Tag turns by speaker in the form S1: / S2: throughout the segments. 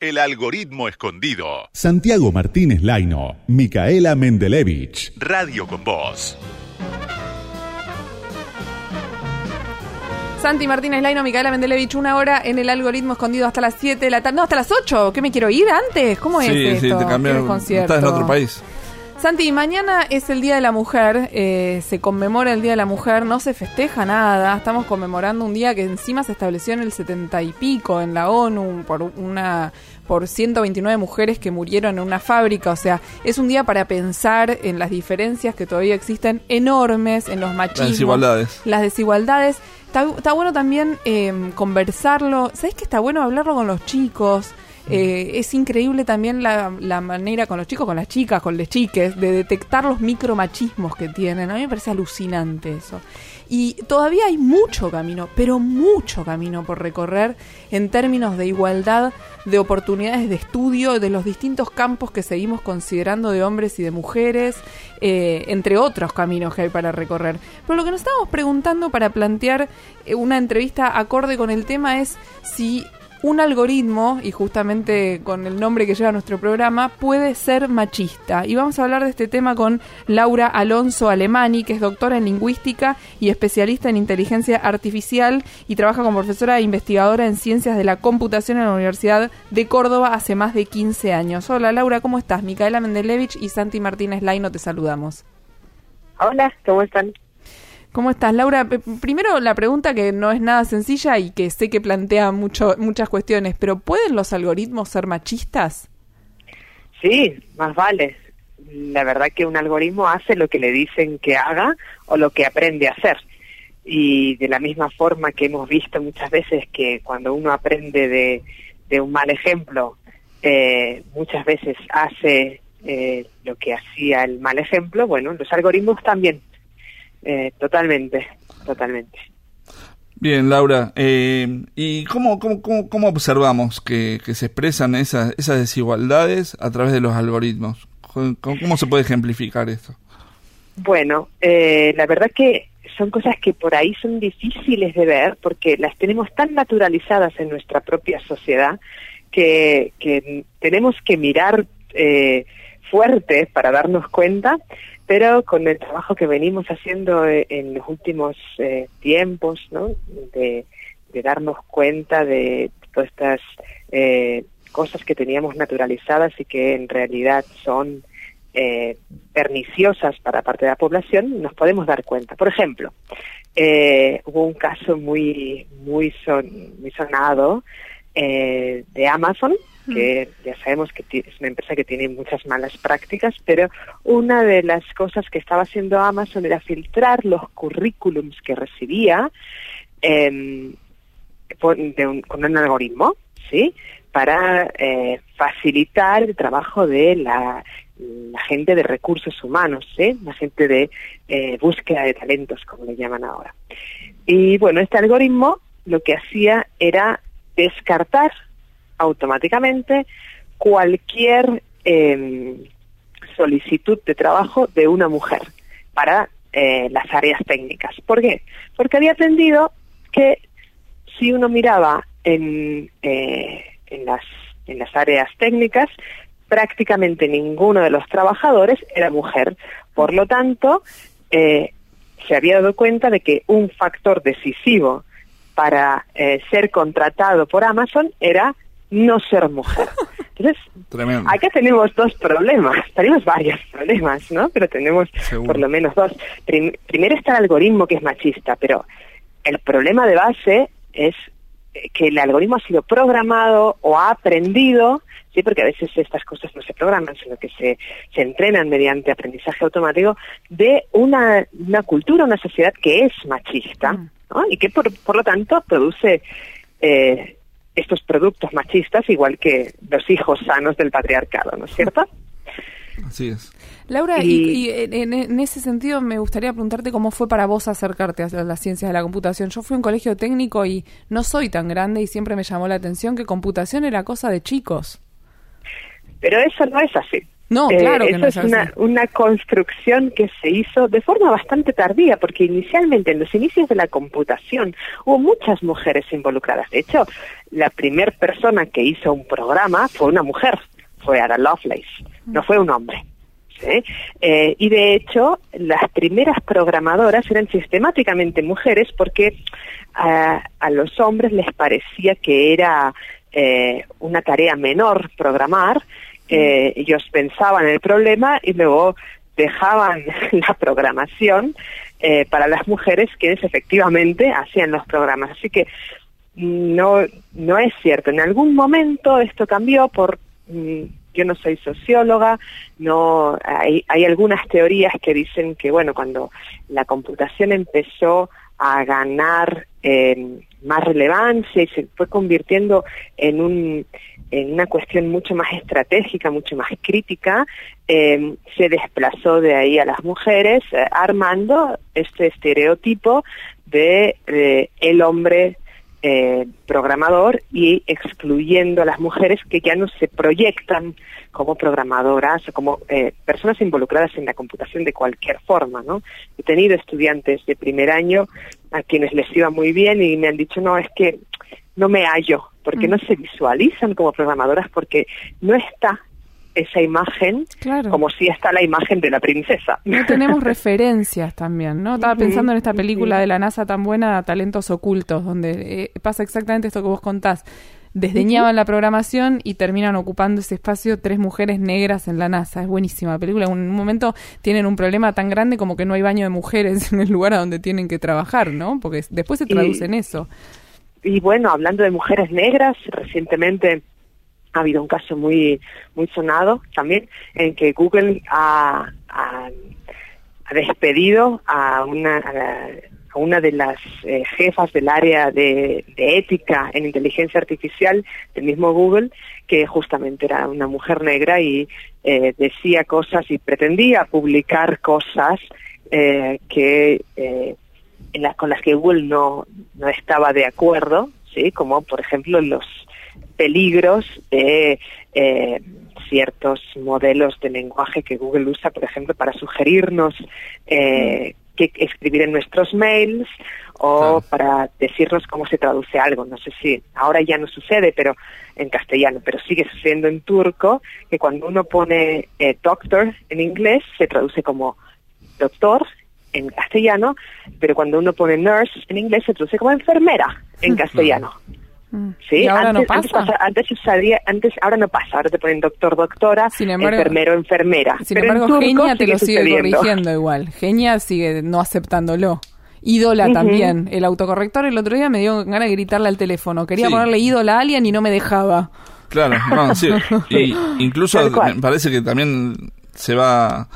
S1: El algoritmo escondido.
S2: Santiago Martínez Laino, Micaela Mendelevich.
S1: Radio con Voz.
S3: Santi Martínez Laino, Micaela Mendelevich, una hora en el algoritmo escondido hasta las 7 de la tarde. No, hasta las 8. ¿Qué me quiero ir antes? ¿Cómo es
S4: Sí,
S3: esto?
S4: Estás en otro país.
S3: Santi, mañana es el Día de la Mujer, eh, se conmemora el Día de la Mujer, no se festeja nada, estamos conmemorando un día que encima se estableció en el 70 y pico en la ONU por una por 129 mujeres que murieron en una fábrica, o sea, es un día para pensar en las diferencias que todavía existen enormes, en los machismos,
S4: desigualdades.
S3: las desigualdades. Está, está bueno también eh, conversarlo, ¿sabes que está bueno hablarlo con los chicos? Eh, es increíble también la, la manera con los chicos, con las chicas, con las chiques, de detectar los micromachismos que tienen. A mí me parece alucinante eso. Y todavía hay mucho camino, pero mucho camino por recorrer en términos de igualdad de oportunidades de estudio de los distintos campos que seguimos considerando de hombres y de mujeres, eh, entre otros caminos que hay para recorrer. Pero lo que nos estábamos preguntando para plantear eh, una entrevista acorde con el tema es si un algoritmo, y justamente con el nombre que lleva nuestro programa, puede ser machista. Y vamos a hablar de este tema con Laura Alonso Alemani, que es doctora en lingüística y especialista en inteligencia artificial y trabaja como profesora e investigadora en ciencias de la computación en la Universidad de Córdoba hace más de 15 años. Hola Laura, ¿cómo estás? Micaela Mendelevich y Santi Martínez Laino te saludamos.
S5: Hola, ¿cómo están?
S3: ¿Cómo estás, Laura? Primero la pregunta que no es nada sencilla y que sé que plantea mucho, muchas cuestiones, pero ¿pueden los algoritmos ser machistas?
S5: Sí, más vale. La verdad que un algoritmo hace lo que le dicen que haga o lo que aprende a hacer. Y de la misma forma que hemos visto muchas veces que cuando uno aprende de, de un mal ejemplo, eh, muchas veces hace eh, lo que hacía el mal ejemplo, bueno, los algoritmos también. Eh, totalmente, totalmente.
S4: Bien, Laura. eh, ¿Y cómo, cómo, cómo, cómo observamos que, que se expresan esas, esas desigualdades a través de los algoritmos? ¿Cómo, cómo se puede ejemplificar esto?
S5: Bueno, eh, la verdad que son cosas que por ahí son difíciles de ver porque las tenemos tan naturalizadas en nuestra propia sociedad que, que tenemos que mirar eh, fuerte para darnos cuenta, pero con el trabajo que venimos haciendo eh, en los últimos eh, tiempos, ¿no? De, darnos cuenta de todas estas eh, cosas que teníamos naturalizadas y que en realidad son eh, perniciosas para parte de la población, nos podemos dar cuenta. Por ejemplo, eh, hubo un caso muy muy son, muy sonado de Amazon, que ya sabemos que es una empresa que tiene muchas malas prácticas, pero una de las cosas que estaba haciendo Amazon era filtrar los currículums que recibía em, con un algoritmo, ¿sí? Para eh, facilitar el trabajo de la, la gente de recursos humanos, ¿sí? La gente de eh, búsqueda de talentos, como le llaman ahora. Y bueno, este algoritmo lo que hacía era descartar automáticamente cualquier em, solicitud de trabajo de una mujer para eh, las áreas técnicas. ¿Por qué? Porque había aprendido que si uno miraba en, eh, en, las, en las áreas técnicas, prácticamente ninguno de los trabajadores era mujer. Por lo tanto, eh, se había dado cuenta de que un factor decisivo para ser contratado por Amazon era no ser mujer. Entonces,
S4: Tremendo.
S5: acá tenemos dos problemas, tenemos varios problemas, ¿no? Pero tenemos
S4: Seguro.
S5: por lo menos dos. Prim- primero está el algoritmo que es machista, pero el problema de base es eh, que el algoritmo ha sido programado o ha aprendido, sí, porque a veces estas cosas no se programan, sino que se, se entrenan mediante aprendizaje automático, de una, una cultura, una sociedad que es machista,
S3: Mm.
S5: ¿no? Y que por, por lo tanto produce eh, estos productos machistas, igual que los hijos sanos del patriarcado, ¿no es cierto?
S4: Así es.
S3: Laura, y,
S5: Y-
S3: y en, en ese sentido me gustaría preguntarte cómo fue para vos acercarte a las ciencias de la computación. Yo fui a un colegio técnico y no soy tan grande y siempre me llamó la atención que computación era cosa de chicos.
S5: Pero eso no es así.
S3: No,
S5: Eh,
S3: claro que
S5: eso
S3: no
S5: es
S3: es
S5: una, una construcción que se hizo de forma bastante tardía, porque inicialmente en los inicios de la computación hubo muchas mujeres involucradas. De hecho, la primera persona que hizo un programa fue una mujer, fue Ada Lovelace, no fue un hombre. ¿sí? Eh, y de hecho, las primeras programadoras eran sistemáticamente mujeres porque a, a los hombres les parecía que era eh, una tarea menor programar. Eh, ellos pensaban en el problema y luego dejaban la programación eh, para las mujeres quienes efectivamente hacían los programas. Así que no, no es cierto. En algún momento esto cambió por mm, yo no soy socióloga, no hay, hay algunas teorías que dicen que bueno cuando la computación empezó a ganar eh, más relevancia y se fue convirtiendo en un en una cuestión mucho más estratégica, mucho más crítica, eh, se desplazó de ahí a las mujeres, eh, armando este estereotipo de el hombre eh, programador y excluyendo a las mujeres que ya no se proyectan como programadoras o como eh, personas involucradas en la computación de cualquier forma, ¿no? He tenido estudiantes de primer año a quienes les iba muy bien y me han dicho, no, es que no me hallo, porque
S3: Mm.
S5: no se visualizan como programadoras, porque no está esa imagen
S3: Claro.
S5: como si está la imagen de la princesa.
S3: No tenemos referencias también, ¿no? Estaba pensando en esta película de la NASA tan buena, Talentos Ocultos, donde eh, pasa exactamente esto que vos contás. Desdeñaban la programación y terminan ocupando ese espacio tres mujeres negras en la NASA. Es buenísima la película. En un momento tienen un problema tan grande como que no hay baño de mujeres en el lugar a donde tienen que trabajar, ¿no? Porque después se
S5: Y-
S3: traduce en eso.
S5: Y bueno, hablando de mujeres negras, recientemente ha habido un caso muy muy sonado también en que Google ha, ha- despedido a una a, la- una de las eh, jefas del área de, ética en inteligencia artificial del mismo Google que justamente era una mujer negra y eh, decía cosas y pretendía publicar cosas eh, que eh, en las con las que Google no, no estaba de acuerdo, sí, como por ejemplo los peligros de eh, ciertos modelos de lenguaje que Google usa, por ejemplo, para sugerirnos eh, qué escribir en nuestros mails o para decirnos cómo se traduce algo. No sé si ahora ya no sucede, pero en castellano, pero sigue sucediendo en turco que cuando uno pone eh, doctor en inglés se traduce como doctor en castellano, pero cuando uno pone nurse en inglés se traduce como enfermera en castellano.
S3: Mm.
S5: ¿Sí?
S3: ¿Y ahora
S5: antes,
S3: no
S5: Antes,
S3: pasa?
S5: pasa- antes usaría- antes, ahora no pasa, ahora te ponen doctor, doctora,
S3: Sin embargo-
S5: enfermero, enfermera.
S3: Sin
S5: Pero
S3: embargo, Genia te lo sigue
S5: sucediendo.
S3: corrigiendo igual. Genia sigue no aceptándolo. Ídola también. El autocorrector el otro día me dio ganas de gritarle al teléfono. Quería
S4: Sí.
S3: ponerle ídola a alguien y no me dejaba.
S4: Claro, no, sí. Y incluso me parece que también se va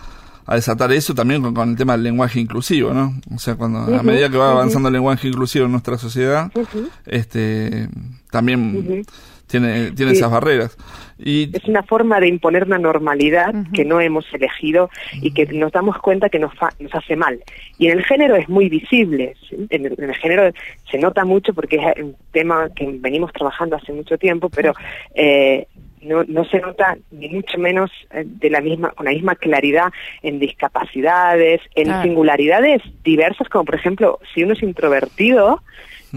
S4: a desatar eso también con, con el tema del lenguaje inclusivo, ¿no? O sea, cuando a medida que va avanzando el lenguaje inclusivo en nuestra sociedad, este también tiene tiene
S5: Sí.
S4: esas barreras. Y
S5: Es una forma de imponer una normalidad que no hemos elegido y que nos damos cuenta que nos, fa- nos hace mal. Y en el género es muy visible. ¿sí? En, el, en el género se nota mucho porque es un tema que venimos trabajando hace mucho tiempo, pero eh, no, no se nota ni mucho menos eh, de la misma con la misma claridad en discapacidades, en singularidades diversas, como por ejemplo si uno es introvertido,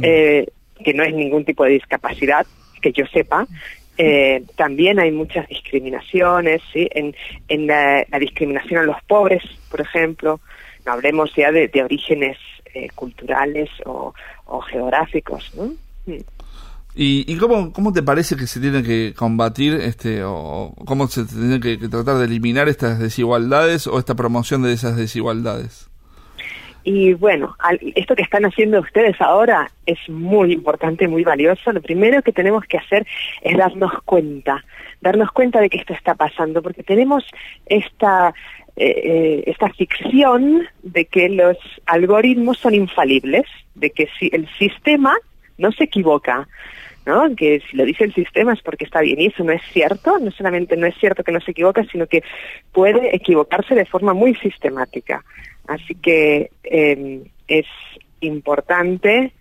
S5: eh, que no es ningún tipo de discapacidad que yo sepa, eh, también hay muchas discriminaciones, ¿sí? En, en la, la discriminación a los pobres, por ejemplo, no hablemos ya de, de orígenes eh, culturales o, o geográficos, ¿no? Mm.
S4: ¿Y, y cómo, cómo te parece que se tiene que combatir este o cómo se tiene que, tratar de eliminar estas desigualdades o esta promoción de esas desigualdades?
S5: Y bueno, al- esto que están haciendo ustedes ahora es muy importante, muy valioso. Lo primero que tenemos que hacer es darnos cuenta, darnos cuenta de que esto está pasando, porque tenemos esta eh, eh, esta ficción de que los algoritmos son infalibles, de que si el sistema no se equivoca, Que si lo dice el sistema es porque está bien y eso no es cierto, no solamente no es cierto que no se equivoca, sino que puede equivocarse de forma muy sistemática. Así que eh, es importante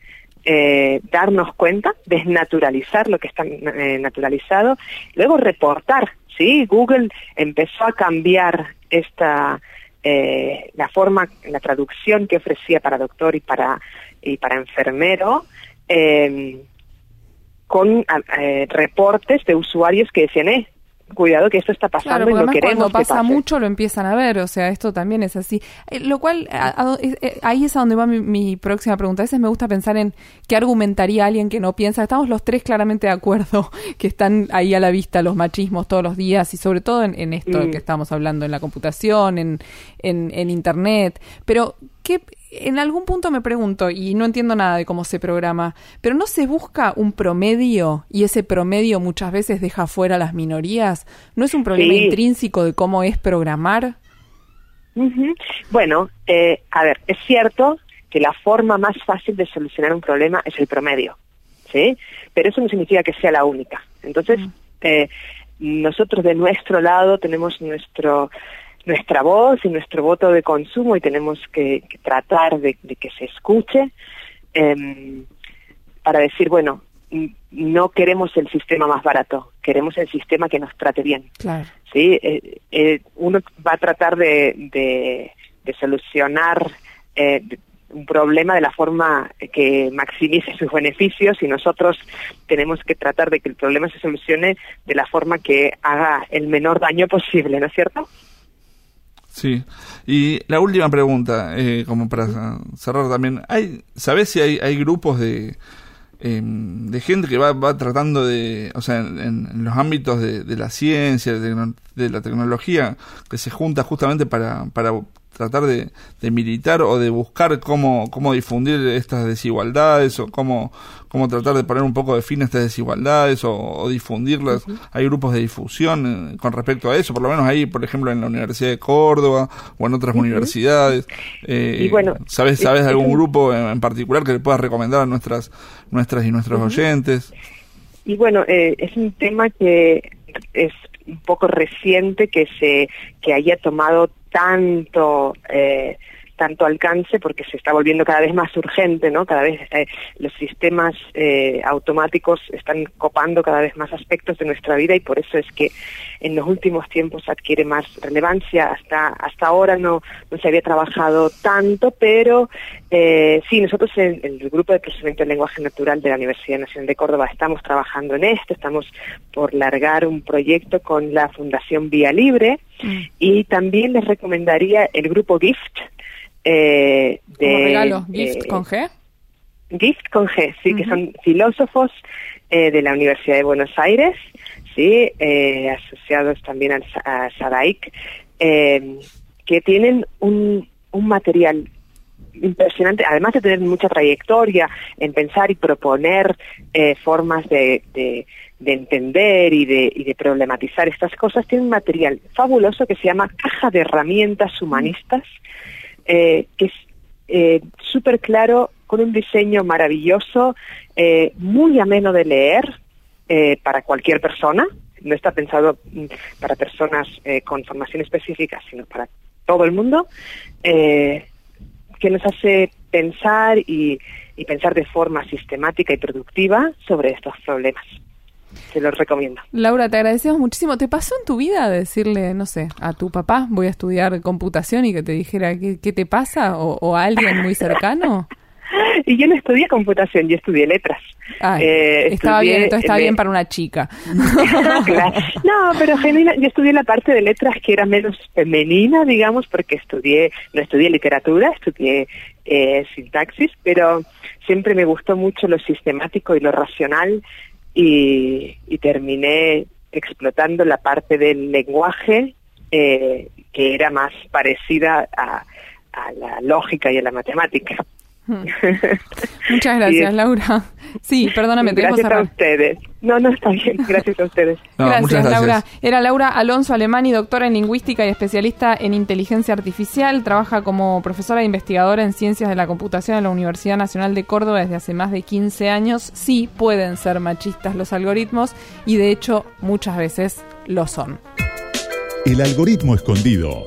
S5: eh, darnos cuenta, desnaturalizar lo que está eh, naturalizado, luego reportar ¿sí? Google empezó a cambiar esta eh, la forma, la traducción que ofrecía para doctor y para y para enfermero eh, con eh, reportes de usuarios que decían, eh, cuidado que esto está pasando
S3: Claro,
S5: y
S3: además
S5: queremos
S3: cuando
S5: que
S3: pasa
S5: pase.
S3: mucho lo empiezan a ver, o sea, esto también es así. Eh, lo cual, a- a- eh, ahí es a donde va mi, mi próxima pregunta. A veces me gusta pensar en qué argumentaría alguien que no piensa. Estamos los tres claramente de acuerdo que están ahí a la vista los machismos todos los días y sobre todo en, en esto
S5: Mm.
S3: que estamos hablando, en la computación, en, en, en Internet. Pero, ¿qué, en algún punto me pregunto, y no entiendo nada de cómo se programa, pero ¿no se busca un promedio y ese promedio muchas veces deja fuera a las minorías? ¿No es un problema
S5: Sí.
S3: intrínseco de cómo es programar?
S5: Ujú. Bueno, eh, a ver, es cierto que la forma más fácil de solucionar un problema es el promedio, ¿sí? Pero eso no significa que sea la única. Entonces, eh, nosotros de nuestro lado tenemos nuestro nuestra voz y nuestro voto de consumo y tenemos que, que tratar de, de que se escuche em, para decir, bueno, no queremos el sistema más barato, queremos el sistema que nos trate bien.
S3: Claro.
S5: ¿sí? Eh, eh, uno va a tratar de, de, de solucionar eh, un problema de la forma que maximice sus beneficios y nosotros tenemos que tratar de que el problema se solucione de la forma que haga el menor daño posible, ¿no es cierto?
S4: Sí. Y la última pregunta, eh, como para cerrar también, ¿hay, ¿sabés si hay, hay grupos de, em, de gente que va, va tratando de, o sea, en, en los ámbitos de, de la ciencia, de, de la tecnología, que se junta justamente para, para tratar de, de militar o de buscar cómo, cómo difundir estas desigualdades o cómo, cómo tratar de poner un poco de fin a estas desigualdades o, o difundirlas. Hay grupos de difusión eh, con respecto a eso, por lo menos ahí, por ejemplo, en la Universidad de Córdoba o en otras universidades. Eh,
S5: Y bueno,
S4: ¿Sabes,
S5: es-
S4: sabes de algún grupo en, en particular que le puedas recomendar a nuestras, nuestras y nuestros oyentes?
S5: Y bueno, eh, es un tema que es un poco reciente que se que haya tomado tanto eh, tanto alcance porque se está volviendo cada vez más urgente, ¿no? Cada vez eh, los sistemas eh, automáticos están copando cada vez más aspectos de nuestra vida y por eso es que en los últimos tiempos adquiere más relevancia. Hasta hasta ahora no no se había trabajado tanto, pero eh, sí, nosotros en, en el grupo de procesamiento del lenguaje natural de la Universidad Nacional de Córdoba estamos trabajando en esto, estamos por largar un proyecto con la Fundación Vía Libre y también les recomendaría el grupo GIFT. Eh, de,
S3: Como regalo, gift
S5: eh,
S3: con G.
S5: Gift con G, sí, que son filósofos eh, de la Universidad de Buenos Aires, sí, eh, asociados también al, a SADAIC, eh, que tienen un, un material impresionante, además de tener mucha trayectoria en pensar y proponer eh, formas de, de- de entender y de, y de problematizar estas cosas, tienen un material fabuloso que se llama Caja de Herramientas Humanistas, eh, que es eh, súper claro, con un diseño maravilloso, eh, muy ameno de leer para cualquier persona. No está pensado mm, para personas con formación específica, sino para todo el mundo, que nos hace pensar y pensar de forma sistemática y productiva sobre estos problemas. Se los recomiendo.
S3: Laura, te agradecemos muchísimo. ¿Te pasó en tu vida decirle, no sé, a tu papá voy a estudiar computación y que te dijera qué, qué te pasa? ¿O, o a alguien muy cercano?
S5: Y yo no estudié computación, yo estudié letras.
S3: Ay,
S5: Eh,
S3: estaba
S5: estudié
S3: bien, entonces está
S5: de-
S3: bien para una chica.
S5: Claro. No, pero genuina, yo estudié la parte de letras que era menos femenina, digamos, porque estudié, no estudié literatura, estudié eh, sintaxis, pero siempre me gustó mucho lo sistemático y lo racional y, terminé explotando la parte del lenguaje eh, que era más parecida a la lógica y a la matemática.
S3: Muchas gracias, Laura. Sí, perdóname, te dejo
S5: Gracias a
S3: cerrar.
S5: ustedes. No, no, está bien. Gracias a ustedes.
S4: No,
S3: gracias,
S4: muchas gracias.
S3: Laura. Era Laura Alonso Alemani, doctora en lingüística y especialista en inteligencia artificial. Trabaja como profesora e investigadora en ciencias de la computación en la Universidad Nacional de Córdoba desde hace más de 15 años. Sí, pueden ser machistas los algoritmos y de hecho muchas veces lo son.
S2: El algoritmo escondido.